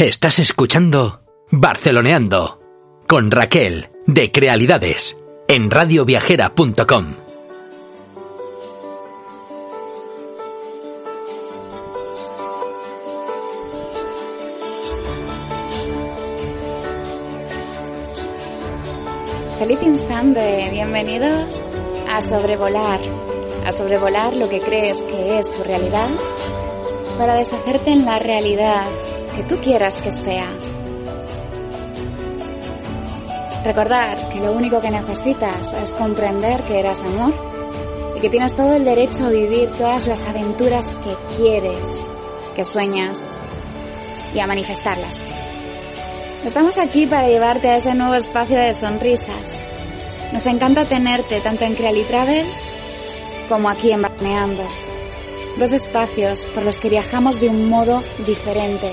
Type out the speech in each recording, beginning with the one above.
Estás escuchando Barceloneando con Raquel de Crealidades en radioviajera.com. Feliz instante, bienvenido a sobrevolar, a sobrevolar lo que crees que es tu realidad para deshacerte en la realidad que tú quieras que sea. Recordar que lo único que necesitas es comprender que eras amor y que tienes todo el derecho a vivir todas las aventuras que quieres, que sueñas y a manifestarlas. Estamos aquí para llevarte a ese nuevo espacio de sonrisas. Nos encanta tenerte tanto en Creali Travels como aquí en Barneando. Dos espacios por los que viajamos de un modo diferente.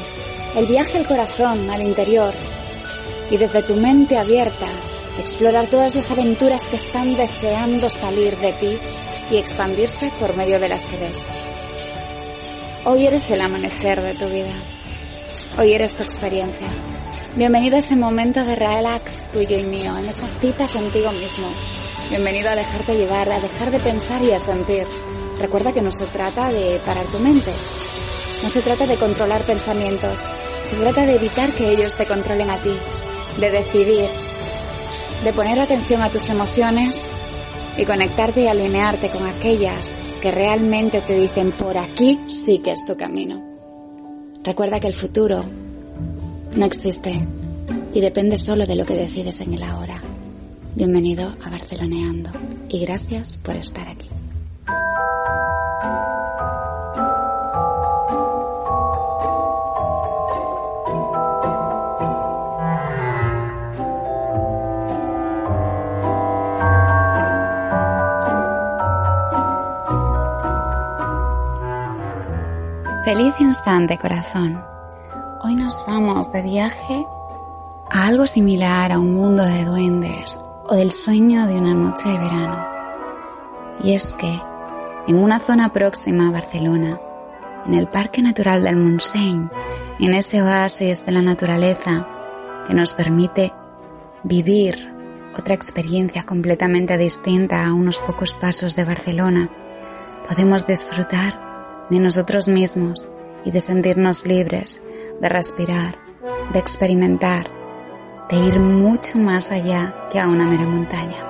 El viaje al corazón, al interior. Y desde tu mente abierta, explorar todas las aventuras que están deseando salir de ti y expandirse por medio de las que ves. Hoy eres el amanecer de tu vida. Hoy eres tu experiencia. Bienvenido a ese momento de relax tuyo y mío, en esa cita contigo mismo. Bienvenido a dejarte llevar, a dejar de pensar y a sentir. Recuerda que no se trata de parar tu mente. No se trata de controlar pensamientos. Se trata de evitar que ellos te controlen a ti. De decidir. De poner atención a tus emociones y conectarte y alinearte con aquellas que realmente te dicen por aquí sí que es tu camino. Recuerda que el futuro no existe y depende solo de lo que decides en el ahora. Bienvenido a Barceloneando y gracias por estar aquí. Feliz instante, corazón. Hoy nos vamos de viaje a algo similar a un mundo de duendes o del sueño de una noche de verano. Y es que en una zona próxima a Barcelona, en el Parque Natural del Montseny, en ese oasis de la naturaleza que nos permite vivir otra experiencia completamente distinta a unos pocos pasos de Barcelona, podemos disfrutar de nosotros mismos y de sentirnos libres, de respirar, de experimentar, de ir mucho más allá que a una mera montaña.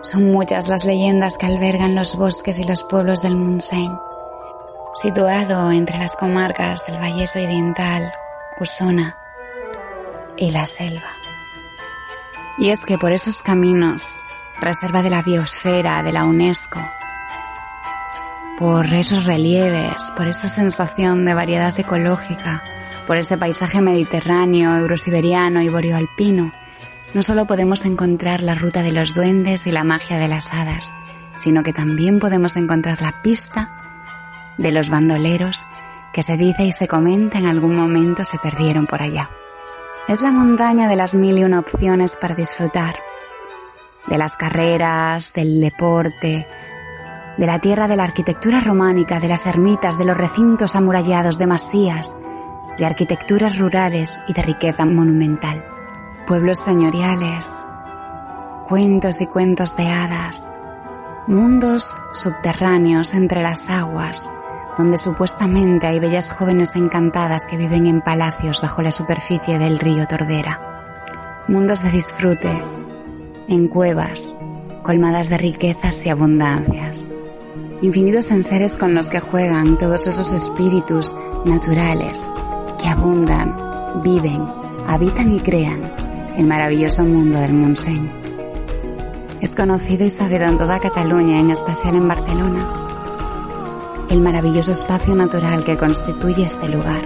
Son muchas las leyendas que albergan los bosques y los pueblos del Montseny, situado entre las comarcas del Vallés Oriental, Usona y la selva. Y es que por esos caminos, reserva de la biosfera de la UNESCO, por esos relieves, por esa sensación de variedad ecológica, por ese paisaje mediterráneo, eurosiberiano y boreoalpino, no solo podemos encontrar la ruta de los duendes y la magia de las hadas, sino que también podemos encontrar la pista de los bandoleros que se dice y se comenta en algún momento se perdieron por allá. Es la montaña de las mil y una opciones para disfrutar, de las carreras, del deporte, de la tierra de la arquitectura románica, de las ermitas, de los recintos amurallados de masías, de arquitecturas rurales y de riqueza monumental. Pueblos señoriales, cuentos y cuentos de hadas, mundos subterráneos entre las aguas, donde supuestamente hay bellas jóvenes encantadas que viven en palacios bajo la superficie del río Tordera. Mundos de disfrute, en cuevas, colmadas de riquezas y abundancias infinitos seres con los que juegan todos esos espíritus naturales que abundan, viven, habitan y crean el maravilloso mundo del Montseny. Es conocido y sabido en toda Cataluña, en especial en Barcelona, el maravilloso espacio natural que constituye este lugar,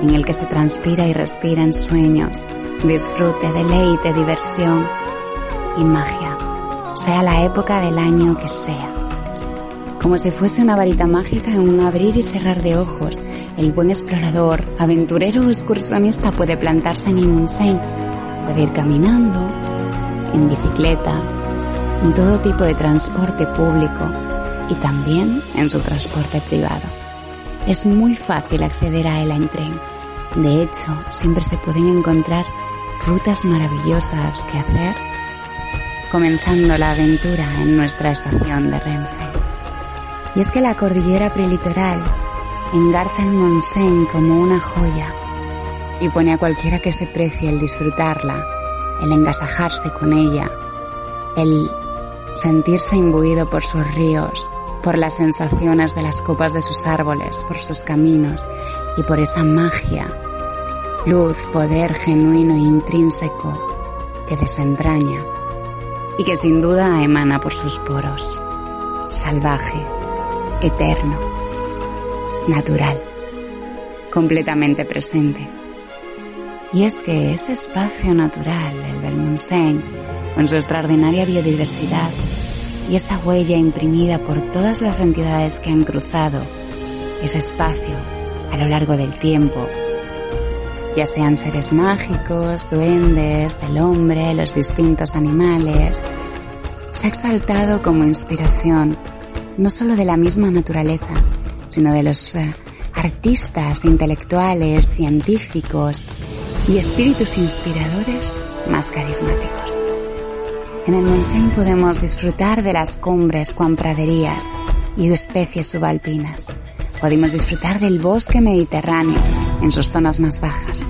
en el que se transpira y respira en sueños, disfrute, deleite, diversión y magia, sea la época del año que sea como si fuese una varita mágica en un abrir y cerrar de ojos. El buen explorador, aventurero o excursionista puede plantarse en un puede ir caminando, en bicicleta, en todo tipo de transporte público y también en su transporte privado. Es muy fácil acceder a él en tren. De hecho, siempre se pueden encontrar rutas maravillosas que hacer comenzando la aventura en nuestra estación de Renfe. Y es que la cordillera prelitoral engarza el Montseny como una joya y pone a cualquiera que se precie el disfrutarla, el engasajarse con ella, el sentirse imbuido por sus ríos, por las sensaciones de las copas de sus árboles, por sus caminos y por esa magia, luz, poder genuino e intrínseco que desentraña y que sin duda emana por sus poros, salvaje, eterno, natural, completamente presente. Y es que ese espacio natural, el del Montseny, con su extraordinaria biodiversidad y esa huella imprimida por todas las entidades que han cruzado ese espacio a lo largo del tiempo, ya sean seres mágicos, duendes, el hombre, los distintos animales, se ha exaltado como inspiración no solo de la misma naturaleza, sino de los eh, artistas, intelectuales, científicos y espíritus inspiradores más carismáticos. En el Montseny podemos disfrutar de las cumbres con praderías y especies subalpinas. Podemos disfrutar del bosque mediterráneo en sus zonas más bajas.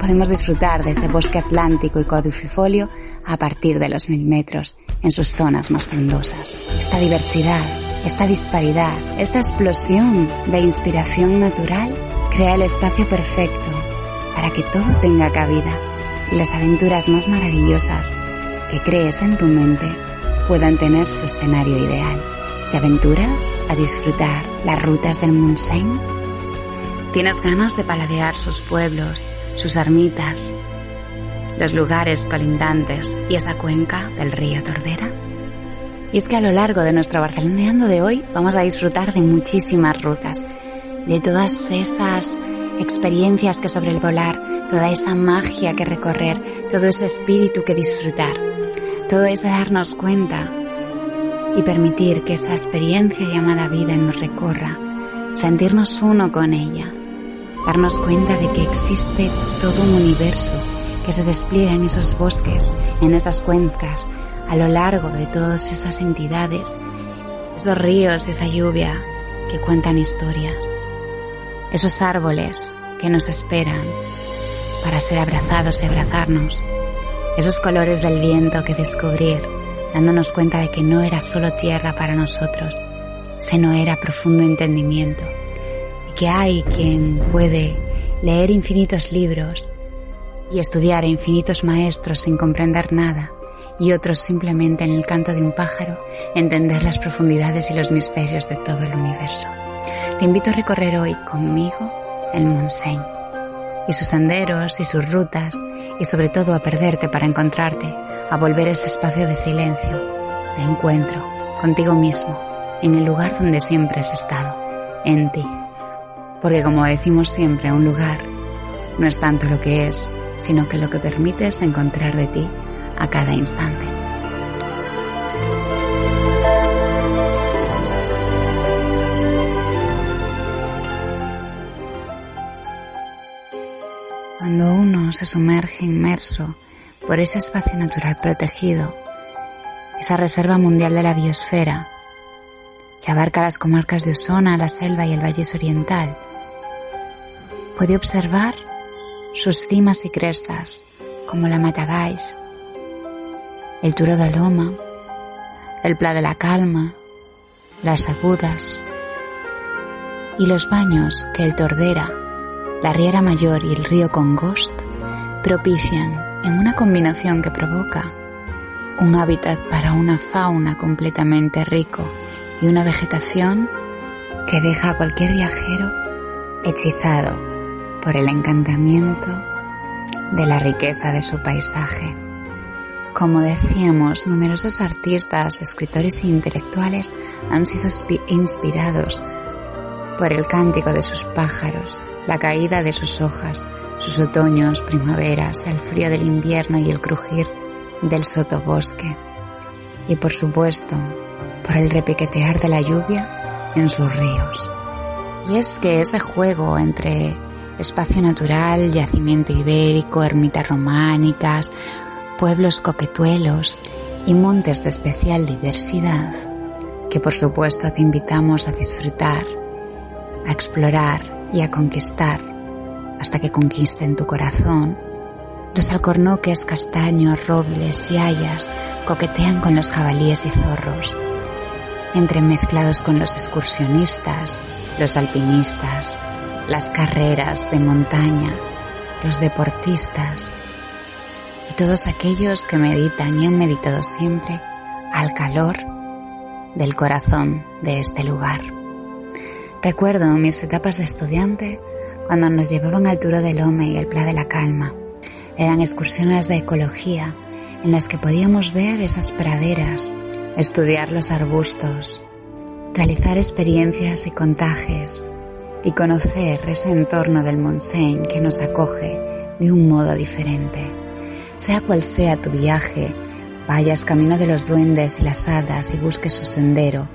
Podemos disfrutar de ese bosque atlántico y caducifolio a partir de los mil metros en sus zonas más frondosas. Esta diversidad, esta disparidad, esta explosión de inspiración natural crea el espacio perfecto para que todo tenga cabida y las aventuras más maravillosas que crees en tu mente puedan tener su escenario ideal. ¿Te aventuras a disfrutar las rutas del Montseny? ¿Tienes ganas de paladear sus pueblos, sus ermitas, los lugares colindantes y esa cuenca del río Tordera? Y es que a lo largo de nuestro Barceloneando de hoy vamos a disfrutar de muchísimas rutas, de todas esas experiencias que sobrevolar, toda esa magia que recorrer, todo ese espíritu que disfrutar. Todo es darnos cuenta y permitir que esa experiencia llamada vida nos recorra, sentirnos uno con ella, darnos cuenta de que existe todo un universo que se despliega en esos bosques, en esas cuencas, a lo largo de todas esas entidades, esos ríos, esa lluvia que cuentan historias. Esos árboles que nos esperan para ser abrazados y abrazarnos, esos colores del viento que descubrir, dándonos cuenta de que no era solo tierra para nosotros, sino era profundo entendimiento, y que hay quien puede leer infinitos libros y estudiar a infinitos maestros sin comprender nada, y otros simplemente en el canto de un pájaro entender las profundidades y los misterios de todo el universo. Te invito a recorrer hoy conmigo el Montseny y sus senderos y sus rutas y sobre todo a perderte para encontrarte, a volver ese espacio de silencio, de encuentro contigo mismo, en el lugar donde siempre has estado, en ti. Porque como decimos siempre, un lugar no es tanto lo que es, sino que lo que permites encontrar de ti a cada instante. Cuando uno se sumerge inmerso por ese espacio natural protegido, esa reserva mundial de la biosfera, que abarca las comarcas de Osona, la selva y el Valles Oriental, puede observar sus cimas y crestas, como la Matagais, el Turo de Loma, el Pla de la Calma, las Agudas y los baños que el Tordera la Riera Mayor y el río Congost propician en una combinación que provoca un hábitat para una fauna completamente rico y una vegetación que deja a cualquier viajero hechizado por el encantamiento de la riqueza de su paisaje. Como decíamos, numerosos artistas, escritores e intelectuales han sido inspirados por el cántico de sus pájaros, la caída de sus hojas, sus otoños, primaveras, el frío del invierno y el crujir del sotobosque. Y por supuesto, por el repiquetear de la lluvia en sus ríos. Y es que ese juego entre espacio natural, yacimiento ibérico, ermitas románicas, pueblos coquetuelos y montes de especial diversidad, que por supuesto te invitamos a disfrutar, a explorar y a conquistar hasta que conquisten tu corazón. Los alcornoques, castaños, robles y hayas coquetean con los jabalíes y zorros, entremezclados con los excursionistas, los alpinistas, las carreras de montaña, los deportistas y todos aquellos que meditan y han meditado siempre al calor del corazón de este lugar. Recuerdo mis etapas de estudiante cuando nos llevaban al Turo del Home y el Pla de la Calma. Eran excursiones de ecología en las que podíamos ver esas praderas, estudiar los arbustos, realizar experiencias y contajes y conocer ese entorno del Montseny que nos acoge de un modo diferente. Sea cual sea tu viaje, vayas camino de los duendes y las hadas y busques su sendero,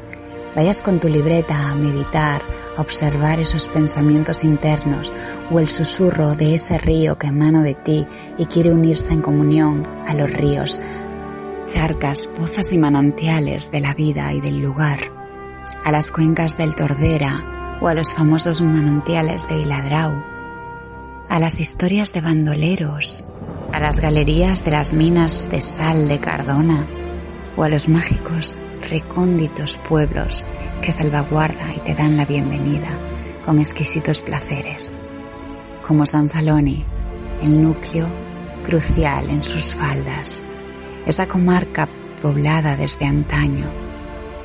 vayas con tu libreta a meditar, a observar esos pensamientos internos o el susurro de ese río que emana de ti y quiere unirse en comunión a los ríos, charcas, pozas y manantiales de la vida y del lugar, a las cuencas del Tordera, o a los famosos manantiales de Viladrau, a las historias de bandoleros, a las galerías de las minas de sal de Cardona o a los mágicos recónditos pueblos que salvaguarda y te dan la bienvenida con exquisitos placeres, como San Saloni, el núcleo crucial en sus faldas, esa comarca poblada desde antaño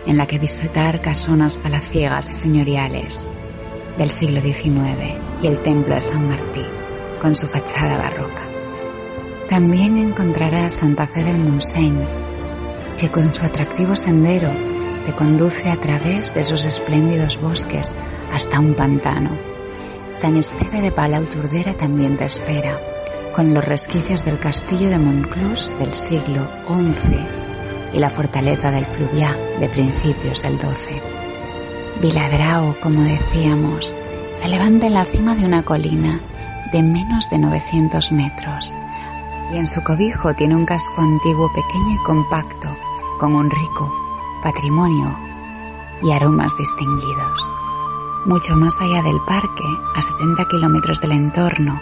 en la que visitar casonas palaciegas y señoriales del siglo XIX y el templo de San Martín con su fachada barroca. También encontrarás Santa Fe del Montseny, que con su atractivo sendero te conduce a través de sus espléndidos bosques hasta un pantano. San Esteve de Palau Turdera también te espera, con los resquicios del castillo de Monclús del siglo XI y la fortaleza del Fluviá de principios del 12. Viladrao, como decíamos, se levanta en la cima de una colina de menos de 900 metros y en su cobijo tiene un casco antiguo pequeño y compacto con un rico patrimonio y aromas distinguidos. Mucho más allá del parque, a 70 kilómetros del entorno,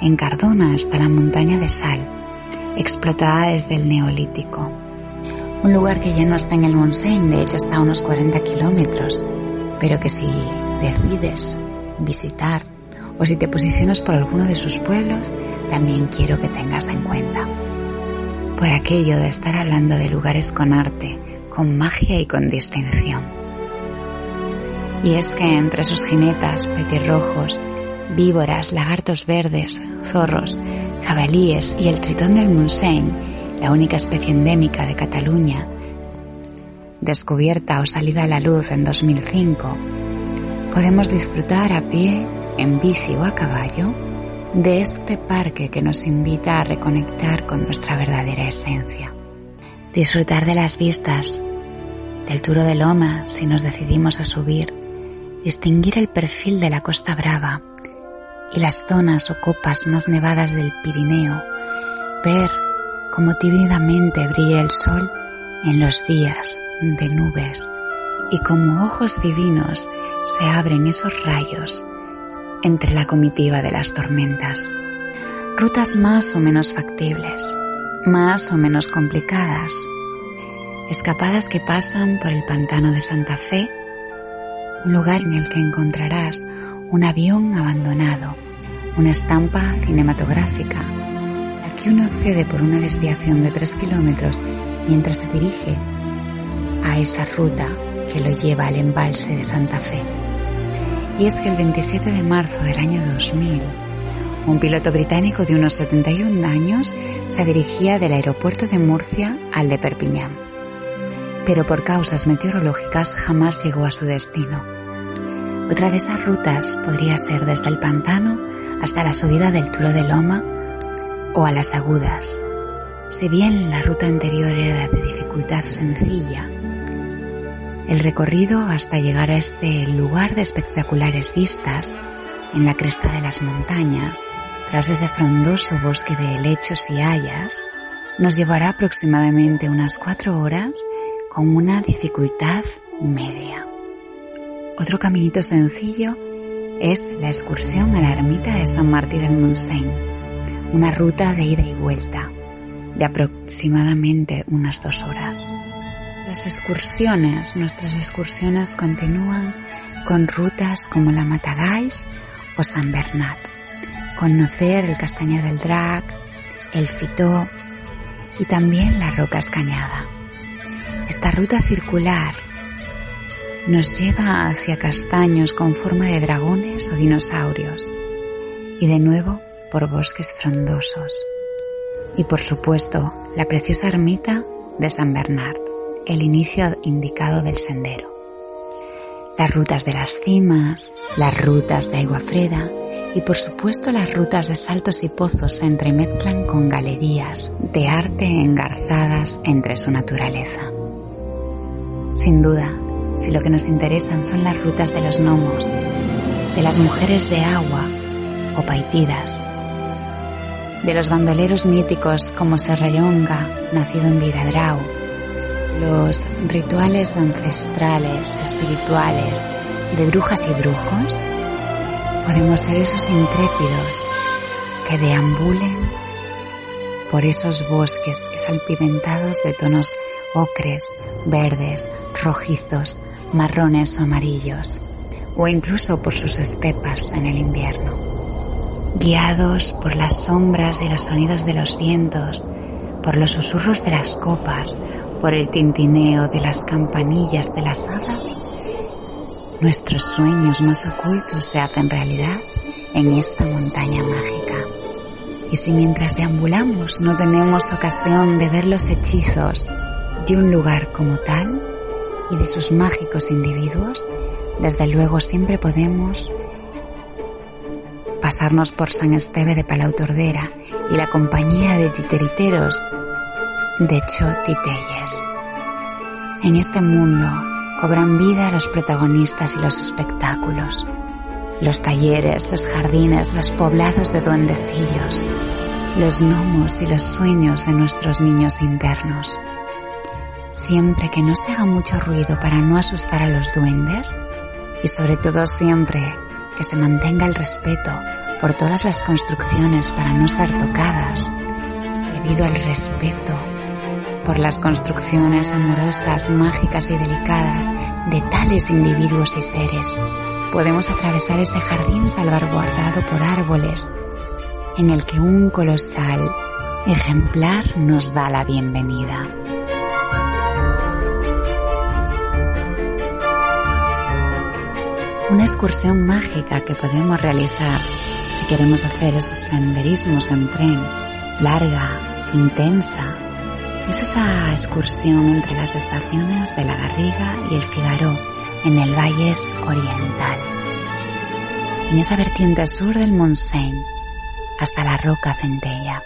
en Cardona está la montaña de sal, explotada desde el Neolítico un lugar que ya no está en el Montseny, de hecho está a unos 40 kilómetros, pero que si decides visitar o si te posicionas por alguno de sus pueblos, también quiero que tengas en cuenta. Por aquello de estar hablando de lugares con arte, con magia y con distinción. Y es que entre sus jinetas, petirrojos, víboras, lagartos verdes, zorros, jabalíes y el tritón del Montseny, la única especie endémica de Cataluña, descubierta o salida a la luz en 2005, podemos disfrutar a pie, en bici o a caballo de este parque que nos invita a reconectar con nuestra verdadera esencia. Disfrutar de las vistas, del Turo de Loma si nos decidimos a subir, distinguir el perfil de la Costa Brava y las zonas o copas más nevadas del Pirineo, ver como tímidamente brilla el sol en los días de nubes y como ojos divinos se abren esos rayos entre la comitiva de las tormentas. Rutas más o menos factibles, más o menos complicadas, escapadas que pasan por el pantano de Santa Fe, un lugar en el que encontrarás un avión abandonado, una estampa cinematográfica que uno accede por una desviación de 3 kilómetros mientras se dirige a esa ruta que lo lleva al embalse de Santa Fe. Y es que el 27 de marzo del año 2000, un piloto británico de unos 71 años se dirigía del aeropuerto de Murcia al de Perpiñán. Pero por causas meteorológicas jamás llegó a su destino. Otra de esas rutas podría ser desde el pantano hasta la subida del Turo de Loma o a las agudas. Si bien la ruta anterior era de dificultad sencilla, El recorrido hasta llegar a este lugar de espectaculares vistas en la cresta de las montañas, tras ese frondoso bosque de helechos y hayas, nos llevará aproximadamente unas cuatro horas con una dificultad media. Otro caminito sencillo es la excursión a la ermita de San Martín del Montseny, una ruta de ida y vuelta de aproximadamente unas dos horas. Las excursiones, nuestras excursiones continúan con rutas como la Matagalls o San Bernat, conocer el Castañar del Drac, el Fitó y también la Roca Escañada. Esta ruta circular nos lleva hacia castaños con forma de dragones o dinosaurios y de nuevo por bosques frondosos. Y por supuesto, la preciosa ermita de San Bernard, el inicio indicado del sendero. Las rutas de las cimas, las rutas de agua freda y por supuesto las rutas de saltos y pozos se entremezclan con galerías de arte engarzadas entre su naturaleza. Sin duda, si lo que nos interesan son las rutas de los gnomos, de las mujeres de agua o paitidas, de los bandoleros míticos como Serrayonga, nacido en Viradrau, los rituales ancestrales, espirituales, de brujas y brujos, podemos ser esos intrépidos que deambulen por esos bosques salpimentados de tonos ocres, verdes, rojizos, marrones o amarillos, o incluso por sus estepas en el invierno. Guiados por las sombras y los sonidos de los vientos, por los susurros de las copas, por el tintineo de las campanillas de las hadas, nuestros sueños más ocultos se hacen realidad en esta montaña mágica. Y si mientras deambulamos no tenemos ocasión de ver los hechizos de un lugar como tal, y de sus mágicos individuos, desde luego siempre podemos pasarnos por San Esteve de Palau Tordera y la compañía de titiriteros de Chotitelles. En este mundo cobran vida los protagonistas y los espectáculos, los talleres, los jardines, los poblados de duendecillos, los gnomos y los sueños de nuestros niños internos siempre que no se haga mucho ruido para no asustar a los duendes y sobre todo siempre que se mantenga el respeto por todas las construcciones para no ser tocadas, debido al respeto por las construcciones amorosas, mágicas y delicadas de tales individuos y seres. Podemos atravesar ese jardín salvaguardado por árboles en el que un colosal ejemplar nos da la bienvenida. una excursión mágica que podemos realizar si queremos hacer esos senderismos en tren, larga, intensa. Es esa excursión entre las estaciones de la Garriga y el Figaro en el Valles Oriental. En esa vertiente sur del Montseny hasta la Roca Centella.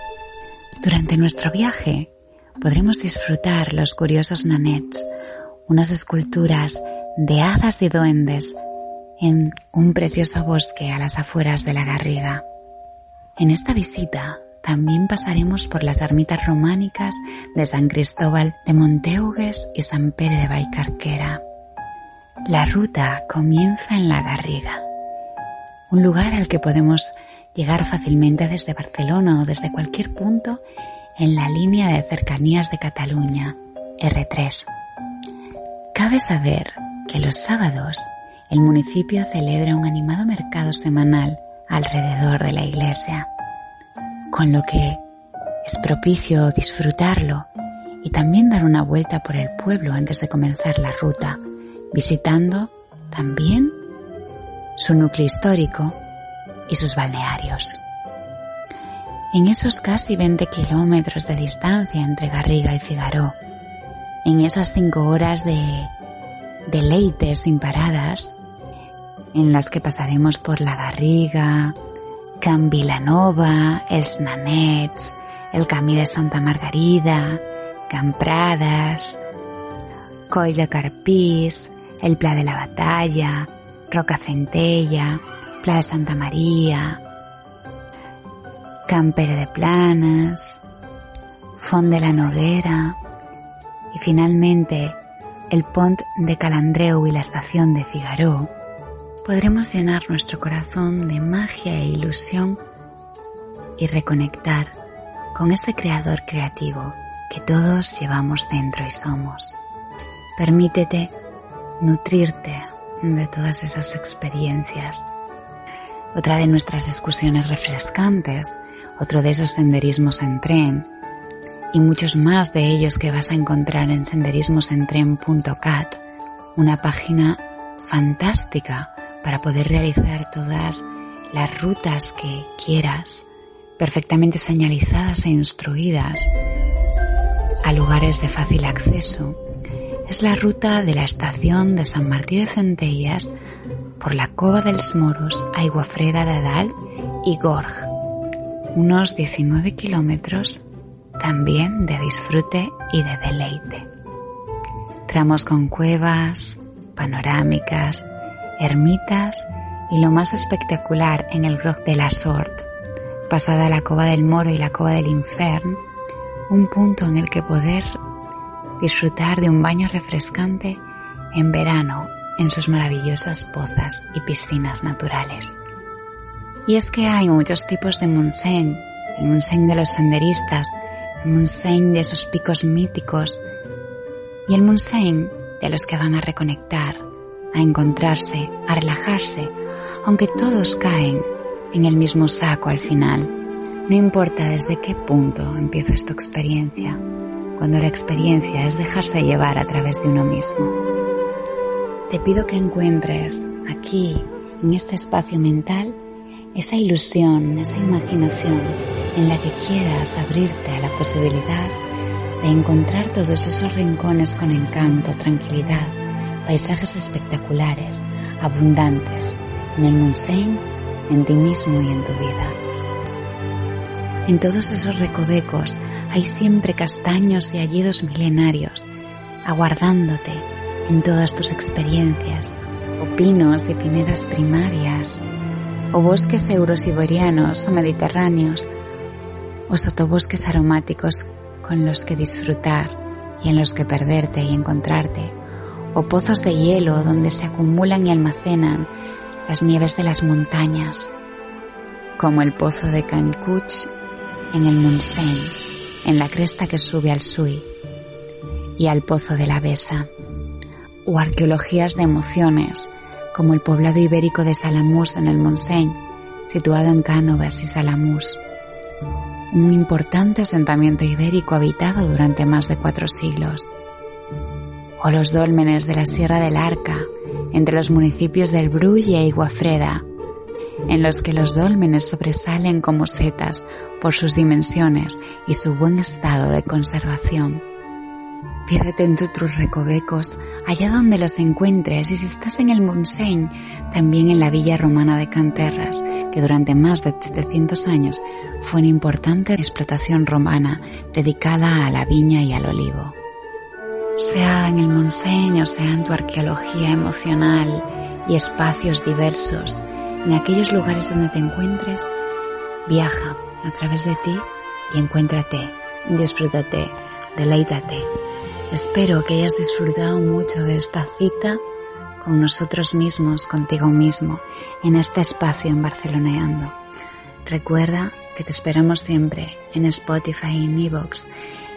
Durante nuestro viaje podremos disfrutar los curiosos nanets, unas esculturas de hadas y duendes en un precioso bosque a las afueras de la Garriga. En esta visita también pasaremos por las ermitas románicas de San Cristóbal de Monteugues y San Pere de Baicarquera. La ruta comienza en la Garriga, un lugar al que podemos llegar fácilmente desde Barcelona o desde cualquier punto en la línea de cercanías de Cataluña, R3. Cabe saber que los sábados el municipio celebra un animado mercado semanal alrededor de la iglesia, con lo que es propicio disfrutarlo y también dar una vuelta por el pueblo antes de comenzar la ruta, visitando también su núcleo histórico y sus balnearios. En esos casi 20 kilómetros de distancia entre Garriga y Figaró, en esas cinco horas de deleites sin paradas, en las que pasaremos por La Garriga, Can Vilanova, Els el Camí de Santa Margarida, Can Pradas, Coll de Carpís, el Pla de la Batalla, Roca Centella, Pla de Santa María, Campere de Planas, Font de la Noguera y finalmente el Pont de Calandreu y la estación de Figaró, podremos llenar nuestro corazón de magia e ilusión y reconectar con ese creador creativo que todos llevamos dentro y somos. Permítete nutrirte de todas esas experiencias. Otra de nuestras excursiones refrescantes, otro de esos senderismos en tren y muchos más de ellos que vas a encontrar en senderismosentren.cat, una página fantástica para poder realizar todas las rutas que quieras, perfectamente señalizadas e instruidas a lugares de fácil acceso. Es la ruta de la estación de San Martí de Centellas por la Cova dels Moros a Iguafreda de Dal y Gorg, unos 19 kilómetros también de disfrute y de deleite. Tramos con cuevas, panorámicas, ermitas y lo más espectacular en el Groc de la Sort, pasada la Cova del Moro y la Cova del Infern, un punto en el que poder disfrutar de un baño refrescante en verano en sus maravillosas pozas y piscinas naturales. Y es que hay muchos tipos de Montseny, el Montseny de los senderistas, Montseny de esos picos míticos y el Montseny de los que van a reconectar, a encontrarse, a relajarse, aunque todos caen en el mismo saco al final. No importa desde qué punto empieza tu experiencia, cuando la experiencia es dejarse llevar a través de uno mismo. Te pido que encuentres aquí, en este espacio mental, esa ilusión, esa imaginación en la que quieras abrirte a la posibilidad de encontrar todos esos rincones con encanto, tranquilidad, paisajes espectaculares, abundantes, en el Montseny, en ti mismo y en tu vida. En todos esos recovecos hay siempre castaños y hallidos milenarios, aguardándote en todas tus experiencias, o pinos y pinedas primarias, o bosques eurosiberianos o mediterráneos, o sotobosques aromáticos con los que disfrutar y en los que perderte y encontrarte, o pozos de hielo donde se acumulan y almacenan las nieves de las montañas, como el pozo de Cancuch en el Montseny, en la cresta que sube al Sui, y al pozo de la Besa, o arqueologías de emociones, como el poblado ibérico de Salamús en el Montseny, situado en Cánovas y Salamús un importante asentamiento ibérico habitado durante más de cuatro siglos. O los dólmenes de la Sierra del Arca, entre los municipios del Brull e Iguafreda, en los que los dólmenes sobresalen como setas por sus dimensiones y su buen estado de conservación. Piérdete en tus recovecos, allá donde los encuentres, y si estás en el Montseny, también en la villa romana de Canterras, que durante más de 700 años fue una importante explotación romana dedicada a la viña y al olivo. Sea en el Montseny o sea en tu arqueología emocional y espacios diversos, en aquellos lugares donde te encuentres, viaja a través de ti y encuéntrate, disfrútate, deleítate Espero que hayas disfrutado mucho de esta cita con nosotros mismos, contigo mismo, en este espacio en Barceloneando. Recuerda que te esperamos siempre en Spotify, en Evox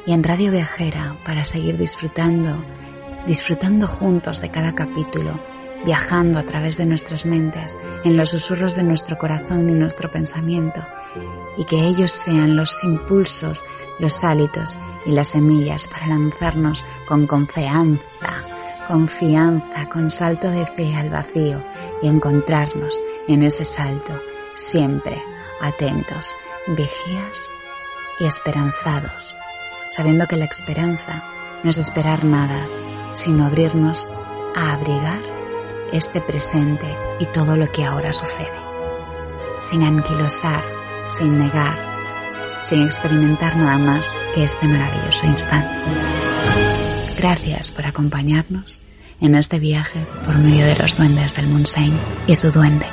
y en Radio Viajera para seguir disfrutando, disfrutando juntos de cada capítulo, viajando a través de nuestras mentes, en los susurros de nuestro corazón y nuestro pensamiento, y que ellos sean los impulsos, los hálitos y las semillas para lanzarnos con confianza, confianza, con salto de fe al vacío y encontrarnos en ese salto, siempre atentos, vigías y esperanzados, sabiendo que la esperanza no es esperar nada, sino abrirnos a abrigar este presente y todo lo que ahora sucede, sin anquilosar, sin negar, sin experimentar nada más que este maravilloso instante. Gracias por acompañarnos en este viaje por medio de los duendes del Montseny y su duende.